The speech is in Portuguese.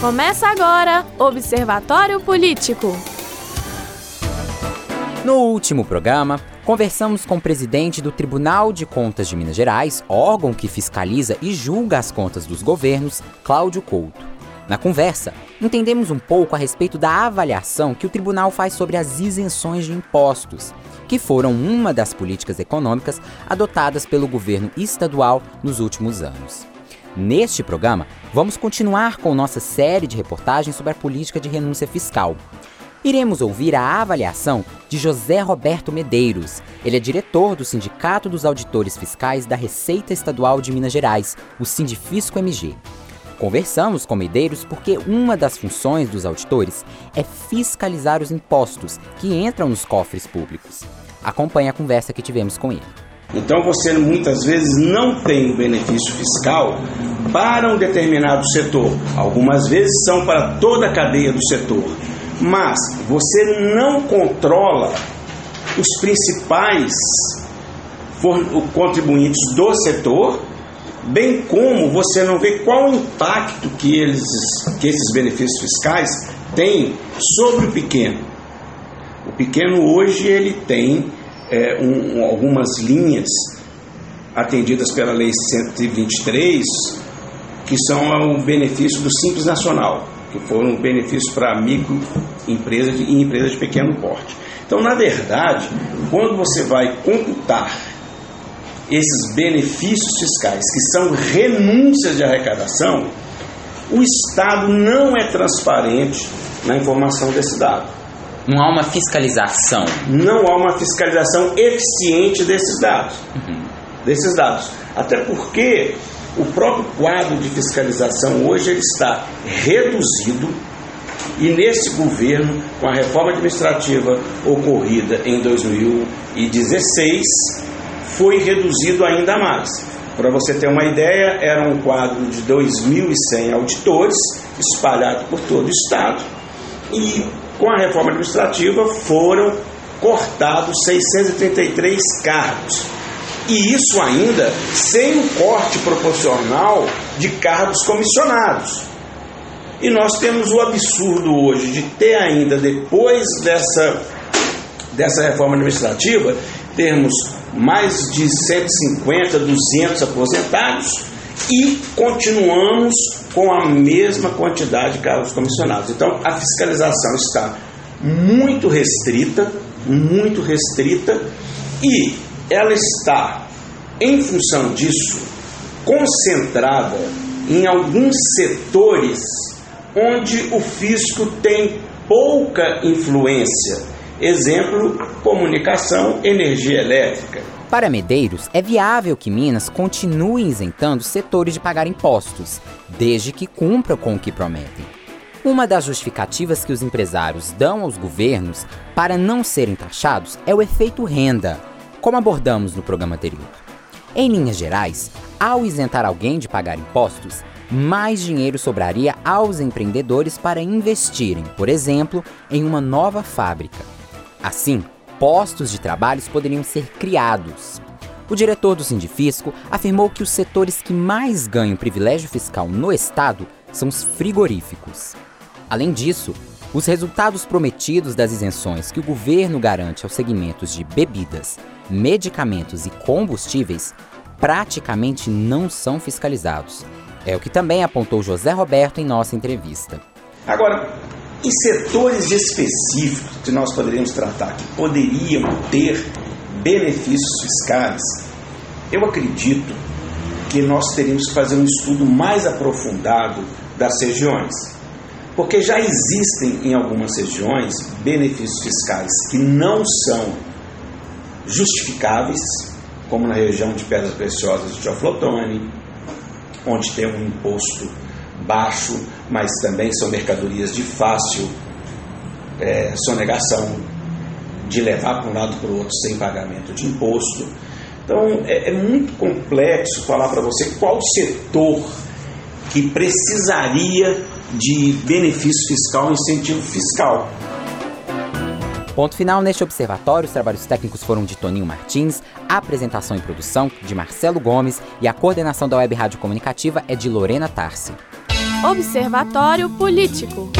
Começa agora Observatório Político. No último programa, conversamos com o presidente do Tribunal de Contas de Minas Gerais, órgão que fiscaliza e julga as contas dos governos, Cláudio Couto. Na conversa, entendemos um pouco a respeito da avaliação que o tribunal faz sobre as isenções de impostos, que foram uma das políticas econômicas adotadas pelo governo estadual nos últimos anos. Neste programa, vamos continuar com nossa série de reportagens sobre a política de renúncia fiscal. Iremos ouvir a avaliação de José Roberto Medeiros. Ele é diretor do Sindicato dos Auditores Fiscais da Receita Estadual de Minas Gerais, o Sindifisco MG. Conversamos com Medeiros porque uma das funções dos auditores é fiscalizar os impostos que entram nos cofres públicos. Acompanhe a conversa que tivemos com ele. Então você muitas vezes não tem o benefício fiscal para um determinado setor. Algumas vezes são para toda a cadeia do setor. Mas você não controla os principais contribuintes do setor, bem como você não vê qual o impacto que, eles, que esses benefícios fiscais têm sobre o pequeno. O pequeno hoje ele tem é, um, algumas linhas atendidas pela Lei 123, que são o benefício do Simples Nacional, que foram benefícios para microempresas e empresas de pequeno porte. Então, na verdade, quando você vai computar esses benefícios fiscais, que são renúncias de arrecadação, o Estado não é transparente na informação desse dado. Não há uma fiscalização. Não há uma fiscalização eficiente desses dados. Uhum. Desses dados. Até porque o próprio quadro de fiscalização hoje ele está reduzido e nesse governo, com a reforma administrativa ocorrida em 2016, foi reduzido ainda mais. Para você ter uma ideia, era um quadro de 2.100 auditores espalhado por todo o estado e com a reforma administrativa foram cortados 633 cargos. E isso ainda sem o corte proporcional de cargos comissionados. E nós temos o absurdo hoje de ter ainda, depois dessa, dessa reforma administrativa, termos mais de 150, 200 aposentados e continuamos com a mesma quantidade de cargos comissionados. Então, a fiscalização está muito restrita, muito restrita, e ela está, em função disso, concentrada em alguns setores onde o fisco tem pouca influência. Exemplo, comunicação, energia elétrica. Para Medeiros, é viável que Minas continue isentando setores de pagar impostos, desde que cumpra com o que prometem. Uma das justificativas que os empresários dão aos governos para não serem taxados é o efeito renda, como abordamos no programa anterior. Em linhas gerais, ao isentar alguém de pagar impostos, mais dinheiro sobraria aos empreendedores para investirem, por exemplo, em uma nova fábrica. Assim, postos de trabalhos poderiam ser criados. O diretor do Sindifisco afirmou que os setores que mais ganham privilégio fiscal no estado são os frigoríficos. Além disso, os resultados prometidos das isenções que o governo garante aos segmentos de bebidas, medicamentos e combustíveis praticamente não são fiscalizados. É o que também apontou José Roberto em nossa entrevista. Agora, e setores específicos que nós poderíamos tratar, que poderiam ter benefícios fiscais, eu acredito que nós teríamos que fazer um estudo mais aprofundado das regiões. Porque já existem em algumas regiões benefícios fiscais que não são justificáveis, como na região de Pedras Preciosas de Teoflotone, onde tem um imposto baixo, mas também são mercadorias de fácil é, sonegação, de levar para um lado para o outro sem pagamento de imposto. Então é, é muito complexo falar para você qual setor que precisaria de benefício fiscal, incentivo fiscal. Ponto final neste observatório, os trabalhos técnicos foram de Toninho Martins, a apresentação e produção de Marcelo Gomes e a coordenação da Web Rádio Comunicativa é de Lorena Tarsi. Observatório Político.